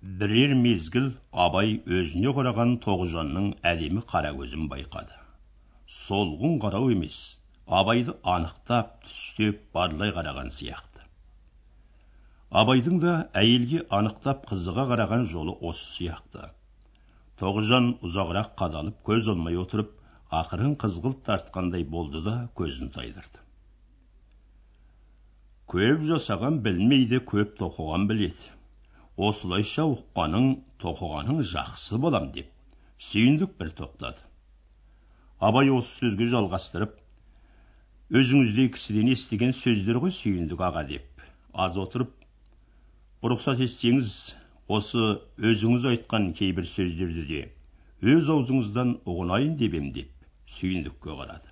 бірер мезгіл абай өзіне қараған тоғжанның әдемі қара көзін байқады. Солғын қарау емес абайды анықтап түстеп барлай қараған сияқты. Абайдың да әйелге анықтап қызыға қараған жолы осы сияқты. Тоғжан ұзағырақ қадалып көз алмай отырып ақырын қызғылт тартқандай болды да көзін тайдырды. Көп жасаған білмейді көп тоқыған біледі. Осылайша ұққаның тоқығаның жақсы болам деп сүйіндік бір тоқтады. Абай осы сөзге жалғастырып өзіңіздей кісіден естіген сөздер ғой сүйіндік аға деп. Аз отырып рұқсат етсеңіз осы өзіңіз айтқан кейбір сөздерді де өз аузыңыздан ұғынайын деп ем деп сүйіндікке қарады.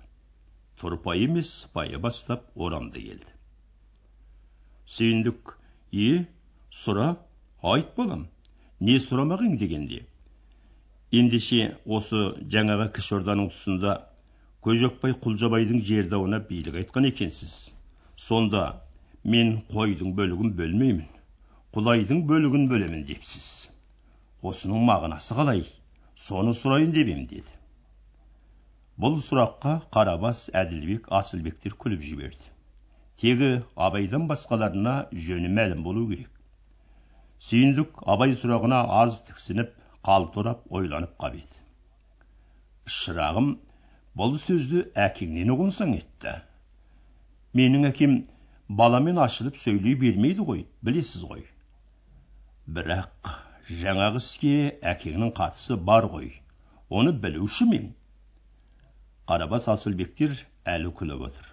Тұрпайы емес сыпайы бастап орамды келді. Сүйіндік е сұра айт балам не сұрамағың дегенде. Ендеше осы жаңағы кіші орданың тұсында көжекбай құлжабайдың жер дауына билік айтқан екенсіз. Сонда мен қойдың бөлігін бөлмеймін құдайдың бөлігін бөлемін депсіз. Осының мағынасы қалай? Соны сұрайын деп ем деді. Бұл сұраққа қарабас әділбек асылбектер күліп жіберді. Тегі абайдан басқаларына жөні мәлім болу керек. Сүйіндік абай сұрағына аз тіксініп қалтырап ойланып қап еді шырағым бұл сөзді әкеңнен ұғынсаң етті. Менің әкем баламен ашылып сөйлей бермейді ғой білесіз ғой. Бірақ жаңағы іске әкеңнің қатысы бар ғой оны білуші мен қарабас асылбектер әлі күліп отыр.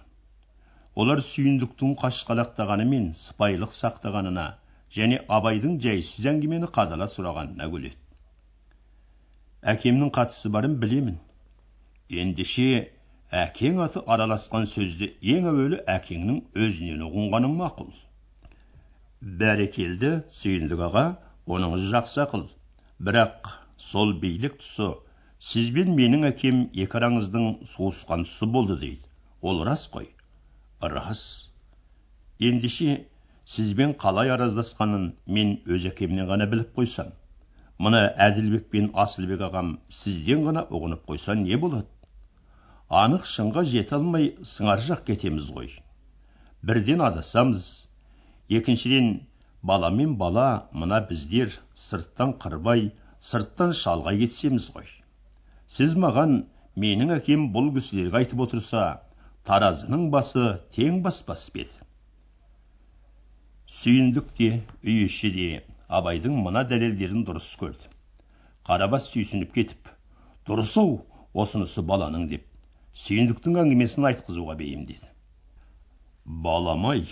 Олар сүйіндіктің қашқалақтағаны мен сыпайылық сақтағанына және абайдың жайсыз әңгімені қадала сұрағанына күледі әкемнің қатысы барын білемін. Ендеше әкең аты араласқан сөзді ең әуелі әкеңнің өзінен ұғынғаның мақұл. Бәрекелді сүйіндік аға оныңыз жақсы ақыл. Бірақ сол билік тұсы сіз бен менің әкем екі араңыздың суысқан тұсы болды дейді. Ол рас қой. Рас. Ендеше сізбен қалай араздасқанын мен өз әкемнен ғана біліп қойсам мына әділбек пен асылбек ағам сізден ғана ұғынып қойса не болады? Анық шынға жете алмай сыңар жақ кетеміз ғой. Бірден адасамыз. Екіншіден бала мен бала мына біздер сырттан қырбай сырттан шалғай кетсеміз ғой. Сіз маған менің әкем бұл кісілерге айтып отырса таразының басы тең баспас па еді? Сүйіндік те үй іші де абайдың мына дәлелдерін дұрыс көрді. Қарабас сүйсініп кетіп дұрыс ау осынысы баланың деп сүйіндіктің әңгімесін айтқызуға бейімдеді балам ай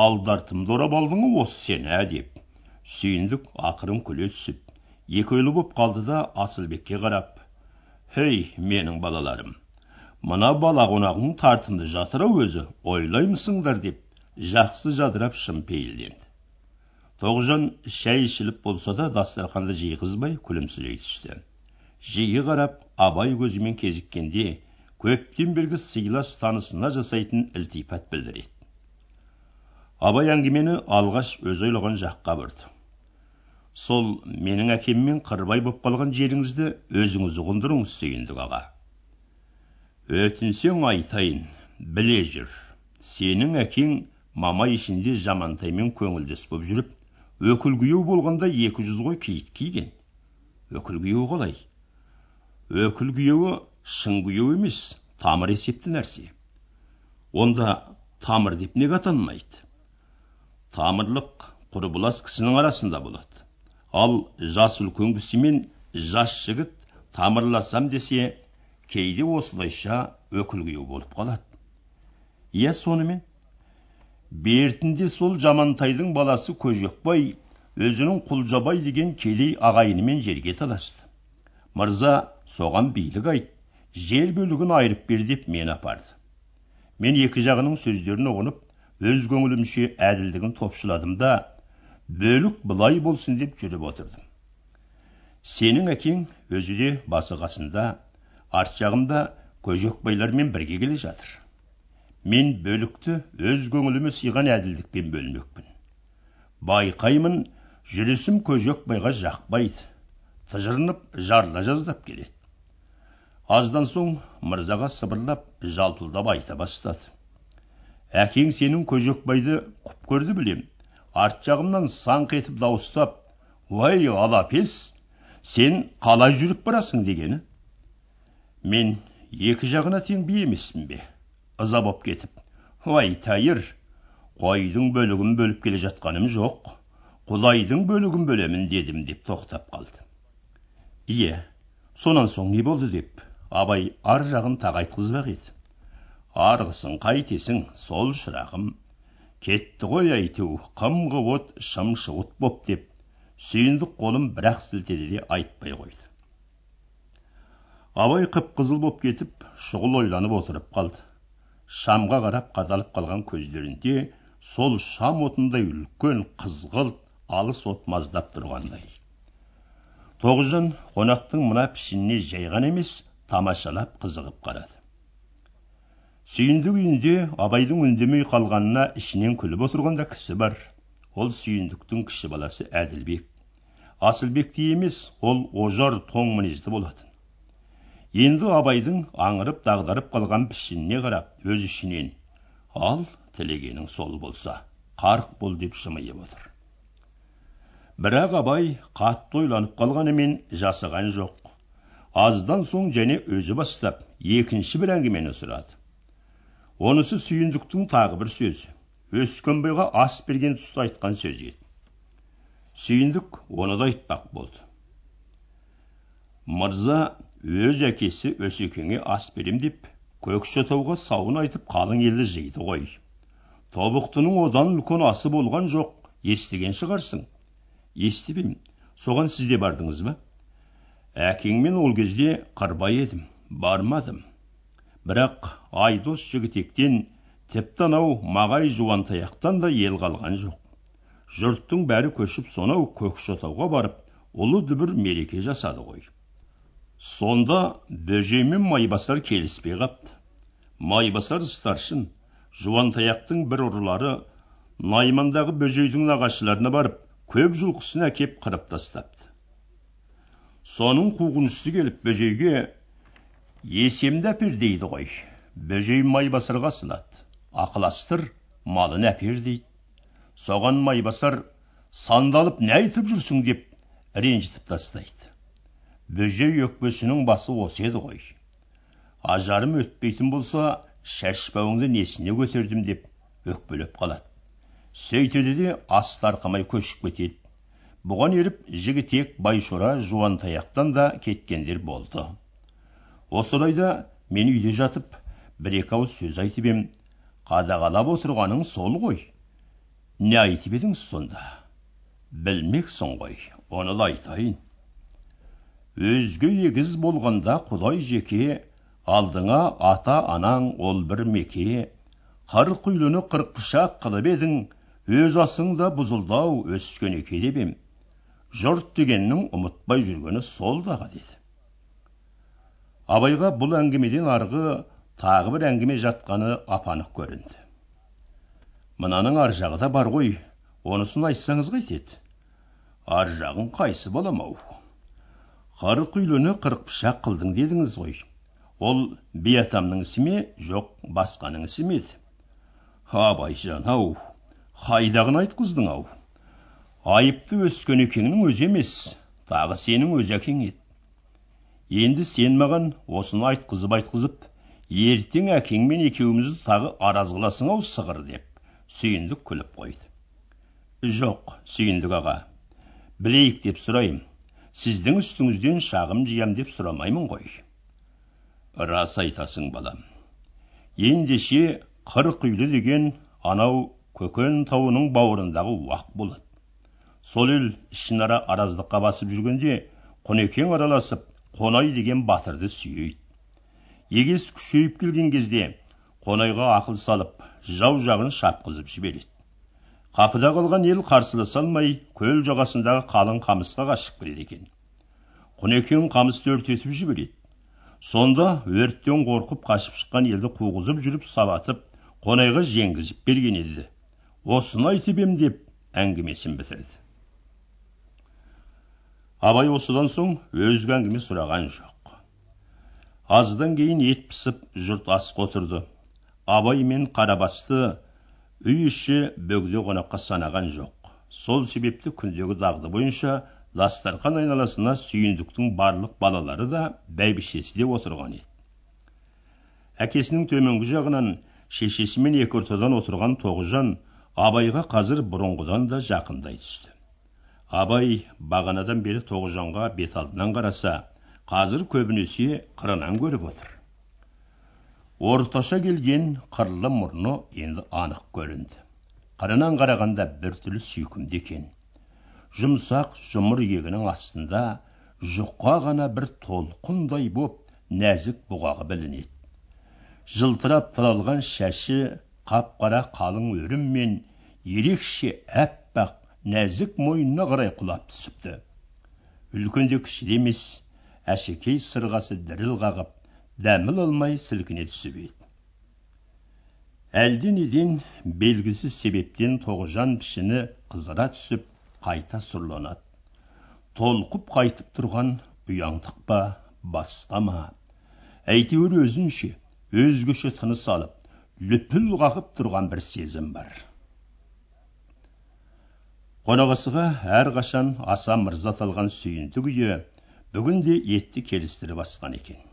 алдартымды орап алдың осы сен ә деп сүйіндік ақырын күле түсіп екі ойлы боп қалды да асылбекке қарап хей менің балаларым мына бала қонағың тартымды жатыр ау өзі ойлаймысыңдар деп жақсы жадырап шын пейілденді. Тоғжан шәй ішіліп болса да дастарханды жиғызбай күлімсірей түсті. Жиі қарап абай көзімен кезіккенде көптен бергі сыйлас танысына жасайтын ілтипат білдіреді. Абай әңгімені алғаш өз ойлаған жаққа бұрды. Сол менің әкеммен қырбай боп қалған жеріңізді өзіңіз ұғындырыңыз сүйіндік аға. Өтінсең айтайын біле жүр. Сенің әкең мамай ішінде жамантаймен көңілдес боп жүріп өкіл күйеу болғанда екі жүз қой киіт киген өкіл күйеу қалай? Өкіл күйеуі шын күйеу емес тамыр есепті нәрсе онда тамыр деп неге атанмайды? Тамырлық құрбылас кісінің арасында болады. Ал жас үлкен кісімен жас жігіт тамырласам десе кейде осылайша өкіл күйеу болып қалады иә сонымен бертінде сол жамантайдың баласы көжекбай өзінің құлжабай деген кедей ағайынымен жерге таласты. Мырза соған билік айт жер бөлігін айырып бер деп мені апарды. Мен екі жағының сөздерін ұғынып өз көңілімше әділдігін топшыладым да бөлік былай болсын деп жүріп отырдым. Сенің әкең өзі де басы қасында арт жағымда көжекбайлармен бірге келе жатыр. Мен бөлікті өз көңіліме сыйған әділдікпен бөлмекпін байқаймын жүрісім көжекбайға жақпайды тыжырынып жарыла жаздап келеді аздан соң мырзаға сыбырлап жалпылдап айта бастады әкең сенің көжекбайды құп көрді білем арт жағымнан саңқ етіп дауыстап уай алапес сен қалай жүріп барасың дегені мен екі жағына тең би емеспін бе ыза боп кетіп уай тәйір қойдың бөлігін бөліп келе жатқаным жоқ құдайдың бөлігін бөлемін дедім деп тоқтап қалды иә сонан соң не болды деп абай ар жағын тағы айтқызбақ еді арғысын қайтесің сол шырағым кетті ғой әйтеу қымғы от шымшы от боп деп сүйіндік қолын бір ақ сілтеді де айтпай қойды абай қып қызыл боп кетіп шұғыл ойланып отырып қалды шамға қарап қадалып қалған көздерінде сол шам отындай үлкен қызғылт алыс от маздап тұрғандай. Тоғжан қонақтың мына пішініне жай ғана емес тамашалап қызығып қарады. Сүйіндік үйінде абайдың үндемей қалғанына ішінен күліп отырған да кісі бар. Ол сүйіндіктің кіші баласы әділбек. Асылбектей емес ол ожар тоң мінезді болатын. Енді абайдың аңырып дағдарып қалған пішініне қарап өз ішінен ал тілегенің сол болса қарқ бол деп жымиып отыр. Бірақ абай қатты ойланып қалғанымен жасаған жоқ. Аздан соң және өзі бастап екінші бір әңгімені сұрады. Онысы сүйіндіктің тағы бір сөзі өскенбайға ас берген тұста айтқан сөзі еді. Сүйіндік оны да айтпақ болды. Мырза өз әкесі өсекеңе ас берем деп көкшетауға сауын айтып қалың елді жиды ғой тобықтының одан үлкен асы болған жоқ естіген шығарсың естіп соған сіз де бардыңыз ба әкеңмен ол кезде қырбай едім бармадым бірақ айдос жігітектен тіпті анау мағай жуантаяқтан да ел қалған жоқ жұрттың бәрі көшіп сонау көкшетауға барып ұлы дүбір мереке жасады ғой сонда бөжей мен майбасар келіспей қапты. Майбасар старшын жуантаяқтың бір ұрылары наймандағы бөжейдің нағашыларына барып көп жылқысын әкеп қырып тастапты. Соның қуғыншысы келіп бөжейге есемді әпер дейді ғой. Бөжей майбасарға сынады. Ақыластыр малын әпер дейді. Соған майбасар сандалып не айтып жүрсің? деп ренжітіп тастайды. Бөжей өкпесінің басы осы еді ғой ажарым өтпейтін болса шашпауыңды несіне көтердім деп өкпелеп қалады сөйтеді де ас тарқамай көшіп кетеді бұған еріп жігітек байшора жуантаяқтан да кеткендер болды осы орайда мен үйде жатып бір екі ауыз сөз айтып ем қадағалап отырғаның сол ғой не айтып едіңіз сонда білмексің ғой оны да айтайын өзге егіз болғанда құдай жеке алдыңа ата анаң ол бір меке. Қырық үйліні қырық пышақ қылып едің өз асыңда бұзылдау өскен еке деп ем. Жұрт дегеннің ұмытпай жүргені сол дағы деді абайға бұл әңгімеден арғы тағы бір әңгіме жатқаны апанық көрінді. Мынаның ар жағы да бар ғой онысын айтсаңыз қайтеді. Ар жағын қайсы балам ау қырық үйліні қырық пышақ қылдың дедіңіз ғой. Ол би атамның ісі ме жоқ басқаның ісі ме еді абайжан ау қайдағыны айтқыздың ау. Айыпты өскен екеңнің өзі емес тағы сенің өз әкең еді енді сен маған осыны айтқызып айтқызып ертең әкеңмен екеумізді тағы араз қыласың ау сығыр деп сүйіндік күліп қойды. Жоқ сүйіндік аға білейік деп сұрайым. Сіздің үстіңізден шағым жиям деп сұрамаймын ғой рас айтасың балам ендеше қырық үйлі деген анау көкен тауының бауырындағы уақ болады сол ел ішінара араздыққа басып жүргенде құнекең араласып қонай деген батырды сүйейді егес күшейіп келген кезде қонайға ақыл салып жау жағын шапқызып жібереді қапыда қалған ел қарсыласа алмай көл жағасындағы қалың қамысқа қашып кіреді екен. Құнекең қамысты өртетіп жібереді. Сонда өрттен қорқып қашып шыққан елді қуғызып жүріп сабатып қонайға жеңгізіп берген еді осыны айтып ем деп әңгімесін бітірді. Абай осыдан соң өзге әңгіме сұраған жоқ. Аздан кейін ет пісіп жұрт асқа отырды. Абай мен қарабасты үй іші бөгде қонаққа санаған жоқ. Сол себепті күндегі дағды бойынша дастархан айналасына сүйіндіктің барлық балалары да бәйбішесі де отырған еді. Әкесінің төменгі жағынан шешесімен екі ортадан отырған тоғжан абайға қазір бұрынғыдан да жақындай түсті. Абай бағанадан бері тоғжанға бет алдынан қараса қазір көбінесе қырынан көріп отыр. Орташа келген қырлы мұрны енді анық көрінді. Қырынан қарағанда біртүрлі сүйкімді екен. Жұмсақ жұмыр иегінің астында жұқа ғана бір толқындай боп нәзік бұғағы білінеді. Жылтырап тұралған шашы қап қара қалың өріммен ерекше әппақ нәзік мойнына қарай құлап түсіпті. Үлкен кіші де емес әшекей сырғасы діріл қағып дәміл алмай сілкіне түсіп еді әлденеден белгісіз себептен тоғжан пішіні қызыра түсіп қайта сұрланады толқып қайтып тұрған ұяңдық па басқа ма әйтеуір өзінше өзгеше тыныс алып лүпіл қағып тұрған бір сезім бар қонақасыға әрқашан аса мырза аталған сүйіндік үйі бүгін де етті келістіріп асқан екен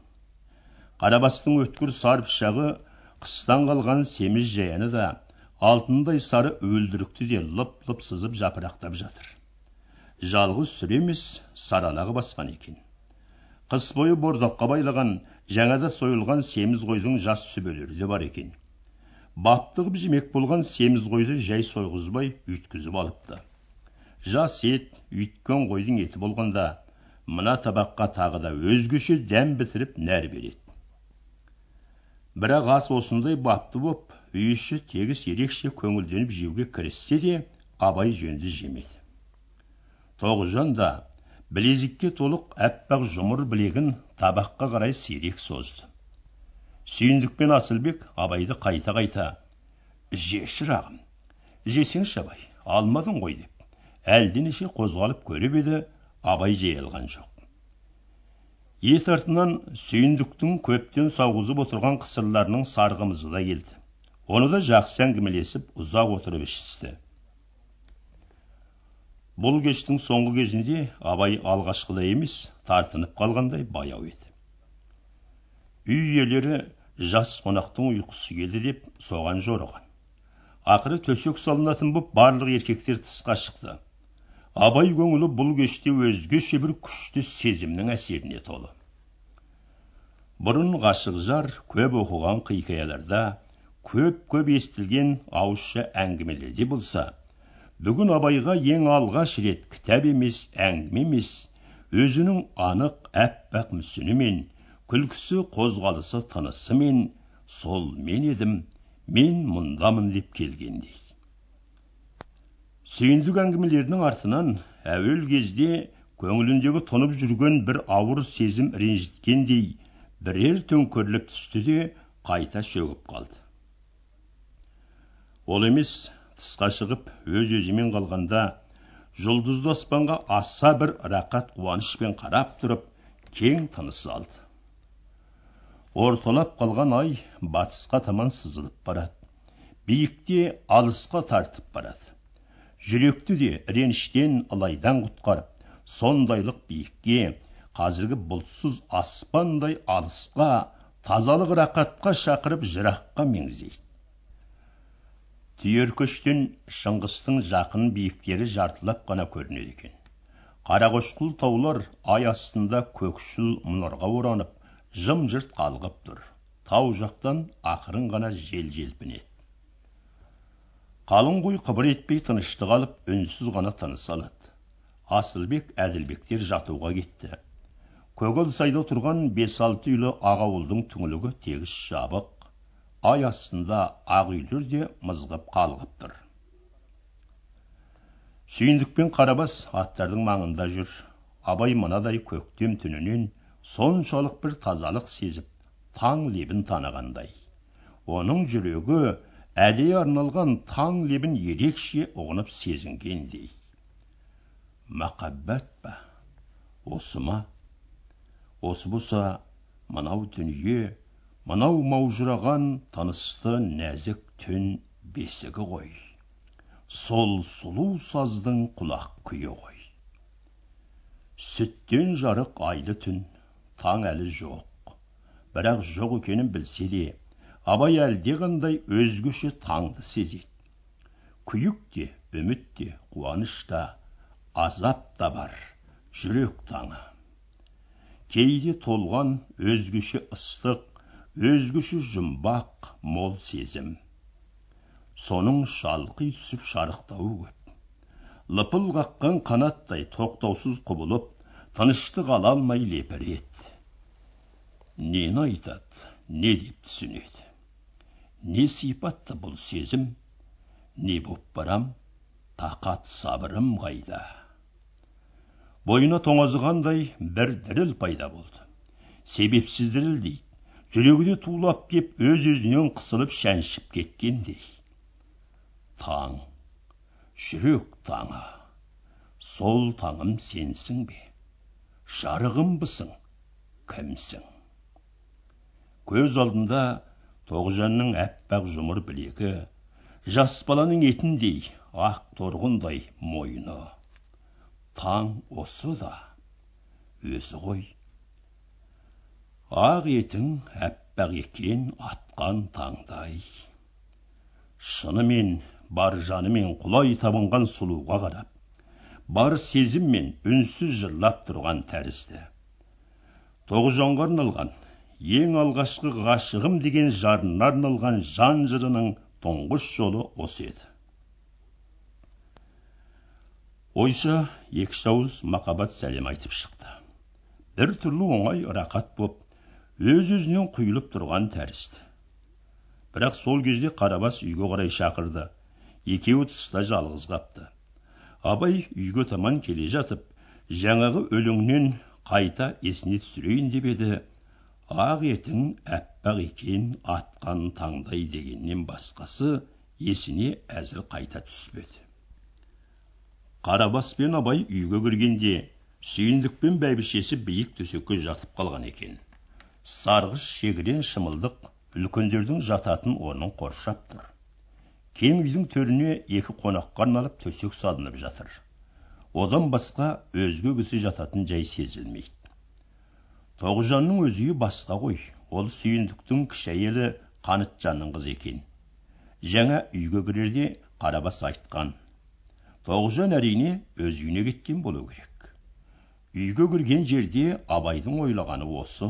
қарабастың өткір сар пышағы қыстан қалған семіз жаяны да алтындай сары өлдірікті де лып лып сызып жапырақтап жатыр. Жалғыз сүр емес саралағы басқан екен. Қыс бойы бордаққа байлаған жаңада сойылған семіз қойдың жас сүбелері де бар екен. Бапты қып жемек болған семіз қойды жай сойғызбай үйткізіп алыпты. Жас ет үйткен қойдың еті болғанда мына табаққа тағы да өзгеше дәм бітіріп нәр береді. Бірақ ас осындай бапты боп үй іші тегіс ерекше көңілденіп жеуге кіріссе де абай жөнді жемеді тоғжан да білезікке толық әппақ жұмыр білегін табаққа қарай сирек созды. Сүйіндік пен асылбек абайды қайта қайта же шырағым жесеңші абай алмадың ғой деп әлденеше қозғалып көріп еді абай жей алған жоқ. Ет артынан сүйіндіктің көптен сауғызып отырған қысырларының сарғымызы да келді. Оны да жақсы әңгімелесіп ұзақ отырып ішісті. Бұл кештің соңғы кезінде абай алғашқыдай емес тартынып қалғандай баяу еді. Үй иелері жас қонақтың ұйқысы келді деп соған жорыған. Ақыры төсек салынатын боп барлық еркектер тысқа шықты. Абай көңілі бұл кеште өзгеше бір күшті сезімнің әсеріне толы. Бұрын ғашық жар көп оқыған хикаяларда көп көп естілген ауызша әңгімелерде болса бүгін абайға ең алғаш рет кітап емес әңгіме емес өзінің анық әппақ мүсінімен күлкісі қозғалысы тынысымен сол мен едім мен мұндамын деп келгендей. Сүйіндік әңгімелерінің артынан әуел кезде көңіліндегі тұнып жүрген бір ауыр сезім ренжіткендей бірер төңкеріліп түсті де қайта шөгіп қалды. Ол емес тысқа шығып өз өзімен қалғанда жұлдызды аспанға аса бір рақат қуанышпен қарап тұрып кең тыныс алды. Орталап қалған ай батысқа таман сызылып барады. Биікте алысқа тартып барады. Жүректі де реніштен ылайдан құтқарып сондайлық биікке қазіргі бұлтсыз аспандай алысқа тазалық рақатқа шақырып жыраққа меңзейді. Түйеркөштен шыңғыстың жақын биіктері жартылап қана көрінеді екен. Қарақошқыл таулар ай астында көкшіл мұнарға оранып жым жырт қалғып тұр. Тау жақтан ақырын ғана жел желпінеді. Қалың қой қыбыр етпей тыныштық алып үнсіз ғана тыныс алады. Асылбек әділбектер жатуға кетті. Көгал сайда тұрған бес алты үйлі ақ ауылдың түңлігі тегіс жабық. Ай астында ақ үйлер де мызғып қалғып тұр. Сүйіндік пен қарабас аттардың маңында жүр. Абай мынадай көктем түнінен соншалық бір тазалық сезіп таң лебін танығандай. Оның жүрегі әдейі арналған таң лебін ерекше ұғынып сезінгендей махаббат па? Осы ма? Осы болса мынау дүние мынау маужыраған тынысты нәзік түн бесігі ғой. Сол сұлу саздың құлақ күйі ғой. Сүттен жарық айлы түн таң әлі жоқ. Бірақ жоқ екенін білсе де абай әлдеқандай өзгеше таңды сезеді. Күйік те үміт те қуаныш та азап та бар жүрек таңы. Кейде толған өзгеше ыстық өзгеше жұмбақ мол сезім. Соның шалқи түсіп шарықтауы көп. Лыпыл қаққан қанаттай тоқтаусыз құбылып тыныштық ала алмай лепіреді. Нені айтады не деп түсінеді? Не сипатты бұл сезім не боп барам тақат сабырым қайда бойына тоңазығандай бір діріл пайда болды себепсіз дірілдейді жүрегіне тулап кеп өз өзінен қысылып шәншіп кеткендей таң жүрек таңы сол таңым сенсің бе жарығымбысың кімсің көз алдында тоғжанның аппақ жұмыр білегі жас баланың етіндей ақ торғындай мойны таң осы да өзі ғой. Ақ етің аппақ екен атқан таңдай. Шынымен бар жанымен құлай табынған сұлуға қарап бар сезіммен үнсіз жырлап тұрған тәрізді. Тоғжанға арналған ең алғашқы ғашығым деген жарына арналған жан жырының тұңғыш жолы осы еді. Ойша екі ауыз махаббат сәлем айтып шықты. Бір түрлі оңай рақат боп өз өзінен құйылып тұрған тәрізді. Бірақ сол кезде қарабас үйге қарай шақырды. Екеуі тыста жалғыз қапты. Абай үйге таман келе жатып жаңағы өлеңнен қайта есіне түсірейін деп еді. Ақ етің аппақ екен атқан таңдай дегеннен басқасы есіне әзір қайта түспеді. Қарабас пен абай үйге кіргенде сүйіндік пен бәйбішесі биік төсекке жатып қалған екен. Сарғыш шегірен шымылдық үлкендердің жататын орнын қоршап тұр. Кең үйдің төріне екі қонаққа арналып төсек салынып жатыр. Одан басқа өзге кісі жататын жай сезілмейді. Тоғжанның өз үйі басқа ғой. Ол сүйіндіктің кіші әйелі қанытжанның қызы екен. Жаңа үйге кірерде қарабас айтқан. Тоғжан әрине өз үйіне кеткен болу керек. Үйге кірген жерде абайдың ойлағаны осы.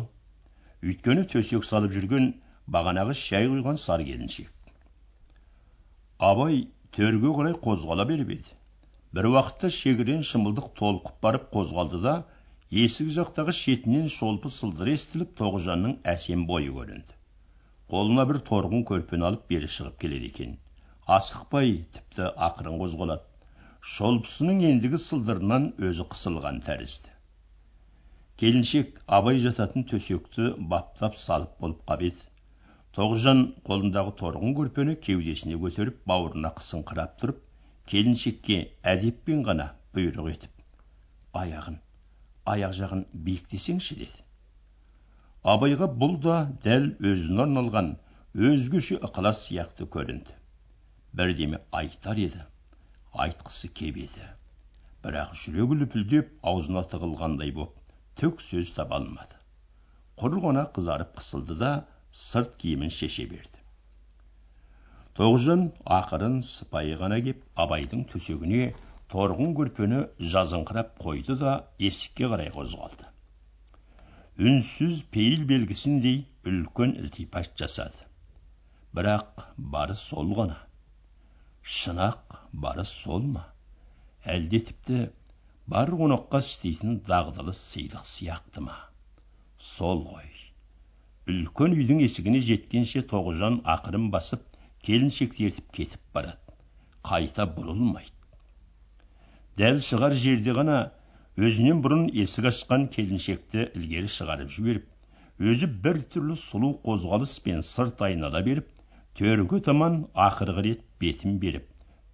Өйткені төсек салып жүрген бағанағы шай құйған сары келіншек. Абай төрге қарай қозғала беріп еді. Бір уақытта шегірен шымылдық толқып барып қозғалды да есік жақтағы шетінен шолпы сылдыр естіліп тоғжанның әсем бойы көрінді. Қолына бір торғын көрпені алып бері шығып келеді екен. Асықпай тіпті ақырын қозғалады. Шолпысының ендігі сылдырынан өзі қысылған тәрізді келіншек абай жататын төсекті баптап салып болып қап еді тоғжан қолындағы торғын көрпені кеудесіне көтеріп бауырына қысыңқырап тұрып келіншекке әдеппен ғана бұйрық етіп аяғын аяқ жағын биіктесеңші деді. Абайға бұл да дәл өзіне арналған өзгеше ықылас сияқты көрінді. Бірдеме айтар еді. Айтқысы кеп еді. Бірақ жүрегі лүпілдеп аузына тығылғандай боп түк сөз таба алмады. Құр ғана қызарып қысылды да сырт киімін шеше берді. Тоғжан ақырын сыпайы ғана кеп абайдың төсегіне торғын көрпені жазыңқырап қойды да есікке қарай қозғалды. Үнсіз пейіл белгісіндей үлкен ілтипат жасады. Бірақ барыс сол ғана. Шынақ барыс сол ма? Әлде тіпті бар қонаққа істейтін дағдылы сыйлық сияқты ма? Сол ғой. Үлкен үйдің есігіне жеткенше тоғжан ақырын басып келіншекті ертіп кетіп барады. Қайта бұрылмайды. Дәл шығар жерде ғана өзінен бұрын есік ашқан келіншекті ілгері шығарып жіберіп өзі бір түрлі сұлу қозғалыспен сырт айнала беріп төргі таман ақырғы рет бетін беріп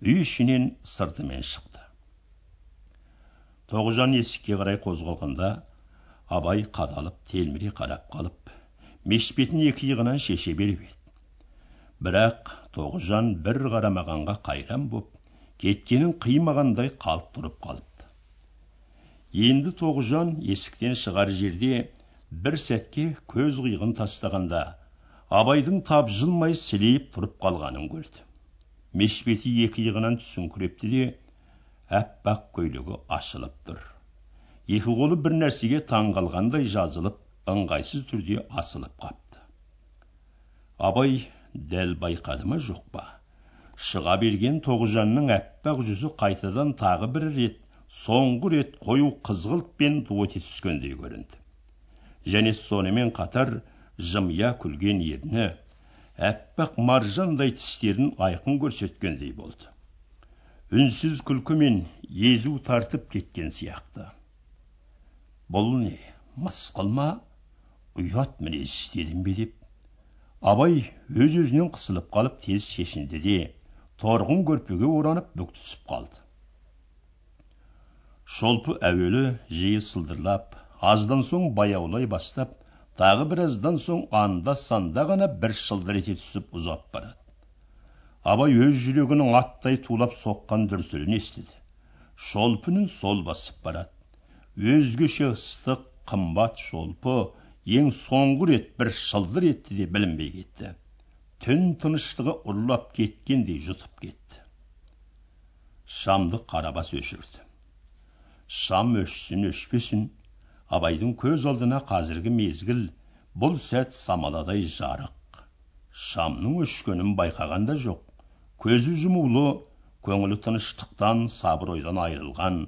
үй ішінен сыртымен шықты. Тоғжан есікке қарай қозғалғанда абай қадалып телміре қарап қалып мешіт бетін екі иығынан шеше беріп еді. Бірақ тоғжан бір қарамағанға қайран боп кеткенін қимағандай қалып тұрып қалыпты. Енді тоғжан есіктен шығар жерде бір сәтке көз қиығын тастағанда абайдың тапжылмай сілейіп тұрып қалғанын көрді. Мешіт беті екі иығынан түсіңкірепті де аппақ көйлегі ашылып тұр. Екі қолы бір нәрсеге таңғалғандай жазылып ыңғайсыз түрде асылып қапты. Абай дәл байқады ма жоқ па? Шыға берген тоғжанның аппақ жүзі қайтадан тағы бір рет соңғы рет қою қызғылтпен ете түскендей көрінді. Және сонымен қатар жымия күлген ерні аппақ маржандай тістерін айқын көрсеткендей болды. Үнсіз күлкімен езу тартып кеткен сияқты. Бұл не мысқыл ма ұят мінез дедім бе? деп. Абай өз өзінен қысылып қалып тез шешінді де торғын көрпеге оранып бүк түсіп қалды. Шолпы әуелі жиі сылдырлап аздан соң баяулай бастап тағы біраздан соң анда санда ғана бір шылдыр ете түсіп ұзап барады. Абай өз жүрегінің аттай тулап соққан дүрсілін естіді. Шолпының сол басып барады. Өзгеше ыстық қымбат шолпы ең соңғы рет бір шылдыр етті де білінбей кетті. Түн тыныштығы ұрлап кеткендей жұтып кетті. Шамды қарабас өшірді. Шам өшсін өшпесін абайдың көз алдына қазіргі мезгіл бұл сәт самаладай жарық. Шамның өшкенін байқаған да жоқ. Көзі жұмулы көңілі тыныштықтан сабыр ойдан айырылған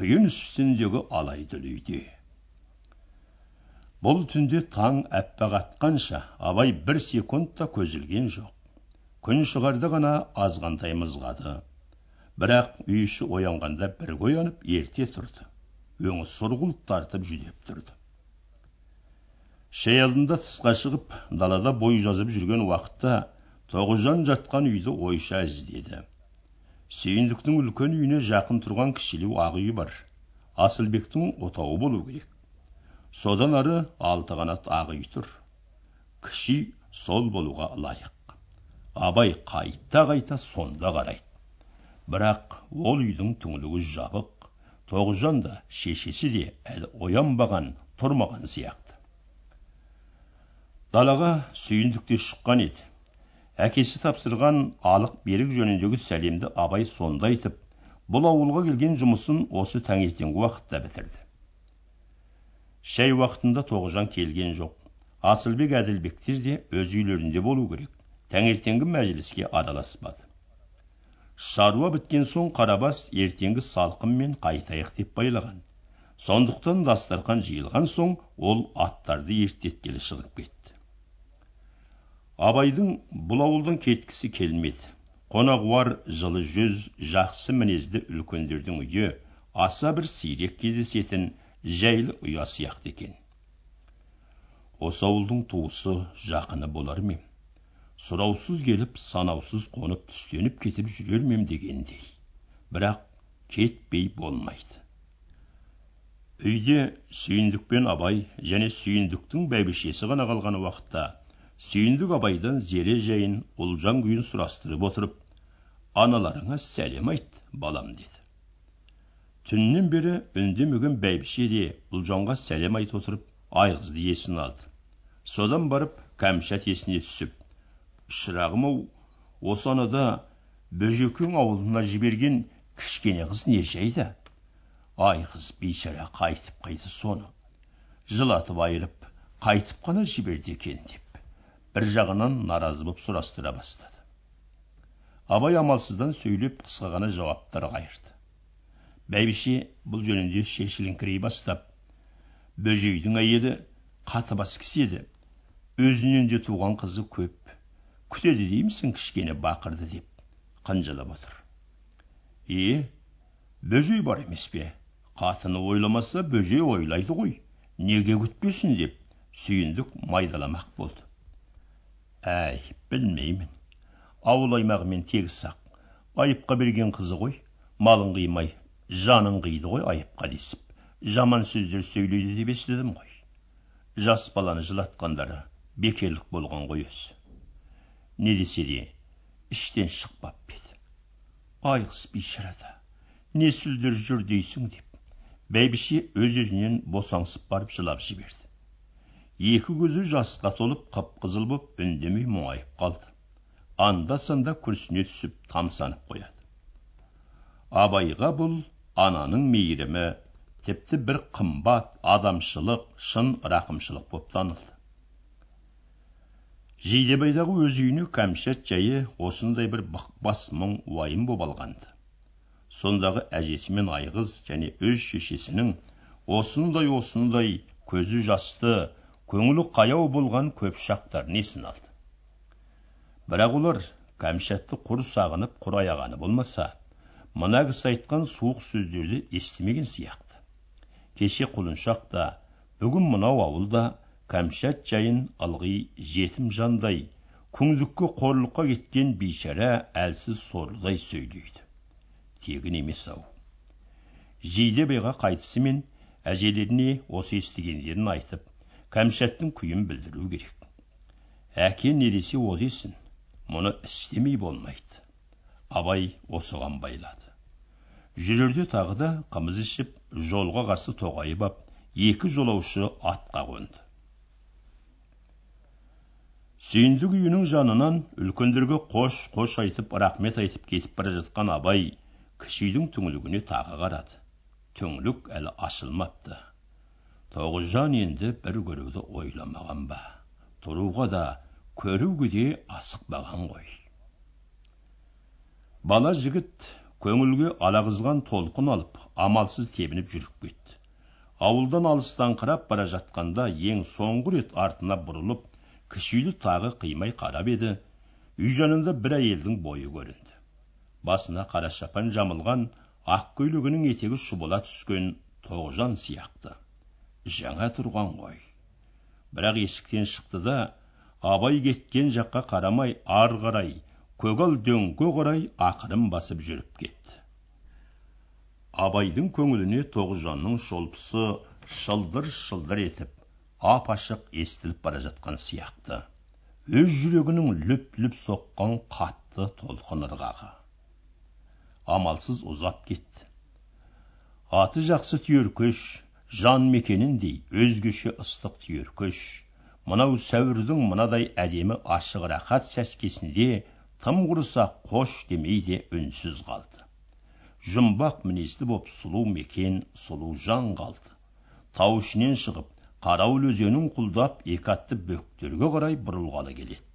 құйын үстіндегі алай дүлейде бұл түнде таң аппақ атқанша абай бір секунд та көз жоқ. Күн шығарда ғана азғантай мызғады. Бірақ үй іші оянғанда бірге оянып ерте тұрды. Өңі сұрғылт тартып жүдеп тұрды. Шай алдында тысқа шығып далада бой жазып жүрген уақытта тоғызжан жатқан үйді ойша іздеді. Сүйіндіктің үлкен үйіне жақын тұрған кішілеу ақ үй бар. Асылбектің отауы болу керек. Содан ары алты қанат ақ үй тұр. Кіші сол болуға лайық. Абай қайта қайта сонда қарайды. Бірақ ол үйдің түңлігі жабық. Тоғжан да шешесі де әлі оянбаған тұрмаған сияқты. Далаға сүйіндік те шыққан еді. Әкесі тапсырған алық берік жөніндегі сәлемді абай сонда айтып бұл ауылға келген жұмысын осы таңертеңгі уақытта бітірді. Шай уақытында тоғжан келген жоқ. Асылбек әділбектер де өз үйлерінде болу керек. Таңертеңгі мәжіліске араласпады. Шаруа біткен соң қарабас ертеңгі салқынмен қайтайық деп байлаған. Сондықтан дастархан жиылған соң ол аттарды ерттеткелі шығып кетті. Абайдың бұл ауылдан кеткісі келмеді. Қонағуар жылы жүз жақсы мінезді үлкендердің үйі аса бір сирек кездесетін жайлы ұя сияқты екен осы ауылдың туысы жақыны болар ма сұраусыз келіп санаусыз қонып түстеніп кетіп жүрер мем дегендей бірақ кетпей болмайды үйде сүйіндік пен абай және сүйіндіктің бәйбішесі ғана қалған уақытта сүйіндік абайдан зере жайын ұлжан күйін сұрастырып отырып аналарыңа сәлем айт балам деді түннен бері үндемеген бәйбіше де ұлжанға сәлем айтып отырып айғызды есін алды. Содан барып кәмшат есіне түсіп шырағым ау осы анада бөжекең ауылына жіберген кішкене қыз не жайда айғыз бейшара қайтып қайсы соны? Жылатып айырып қайтып қана жіберді екен деп бір жағынан наразы боп сұрастыра бастады. Абай амалсыздан сөйлеп қысқа ғана жауаптар қайырды. Бәйбіше бұл жөнінде шешіліңкірей бастап бөжейдің әйелі қатыбас кісі еді. Өзінен де туған қызы көп. Күтеді деймісің кішкене бақырды деп қынжылып отыр. Е бөжей бар емес пе? Қатыны ойламаса бөжей ойлайды ғой. Неге күтпесін деп сүйіндік майдаламақ болды. Әй білмеймін. Ауыл аймағымен тегіс ақ. Айыпқа берген қызы ғой. Малын қимай жаның қиды ғой айыпқа десіп. Жаман сөздер сөйлейді деп естідім ғой. Жас баланы жылатқандары бекерлік болған ғой өзі не десе де іштен шықпап еді. Айғыз бейшарада не сөздер жүр дейсің? деп. Бәйбіше өз өзінен босаңсып барып жылап жіберді. Екі көзі жасқа толып қып қызыл боп үндемей мұңайып қалды. Анда санда күрсіне түсіп тамсанып қояды. Абайға бұл ананың мейірімі тіпті бір қымбат адамшылық шын рақымшылық боп танылды. Жидебайдағы өз үйіне кәмшат жайы осындай бір бықпас мұң уайым боп алғанды. Сондағы әжесі мен айғыз және өз шешесінің осындай осындай көзі жасты көңілі қаяу болған көп шақтарын есін алды. Бірақ олар кәмшатты құр сағынып құр аяғаны болмаса мына кісі айтқан суық сөздерді естімеген сияқты. Кеше құлыншақ та бүгін мынау ауылда кәмшат жайын ылғи жетім жандай күңдікке қорлыққа кеткен бейшара әлсіз сорлыдай сөйлейді. Тегін емес ау. Жидебайға қайтысымен әжелеріне осы естігендерін айтып кәмшаттың күйін білдіру керек. Әке не десе о десін мұны істемей болмайды. Абай осыған байлады. Жүрерде тағы да қымыз ішіп жолға қарсы тоғайып ап екі жолаушы атқа қонды. Сүйіндік үйінің жанынан үлкендерге қош қош айтып рахмет айтып кетіп бара жатқан абай кіші үйдің түңлігіне тағы қарады. Түңлік әлі ашылмапты. Тоғызжан енді бір көруді ойламаған ба? Тұруға да көруге де асықпаған ғой. Бала жігіт көңілге алағызған толқын алып амалсыз тебініп жүріп кетті. Ауылдан алыстаңқырап бара жатқанда ең соңғы рет артына бұрылып кіші үйді тағы қимай қарап еді. Үй жанында бір әйелдің бойы көрінді. Басына қара шапан жамылған ақ көйлегінің етегі шұбыла түскен тоғжан сияқты. Жаңа тұрған ғой. Бірақ есіктен шықты да абай кеткен жаққа қарамай ар қарай көгал дөңге қарай ақырын басып жүріп кетті. Абайдың көңіліне тоғжанның шолпысы шылдыр шылдыр етіп ап ашық естіліп бара жатқан сияқты. Өз жүрегінің лүп лүп соққан қатты толқын ырғағы. Амалсыз ұзап кетті. Аты жақсы түйеркөш жан мекеніндей өзгеше ыстық түйеркөш. Мынау сәуірдің мынадай әдемі ашық рақат сәскесінде тым құрыса қош демей де үнсіз қалды. Жұмбақ мінезді боп сұлу мекен сұлу жан қалды. Тау ішінен шығып қарауыл өзенін құлдап екі атты бөктерге қарай бұрылғалы келеді.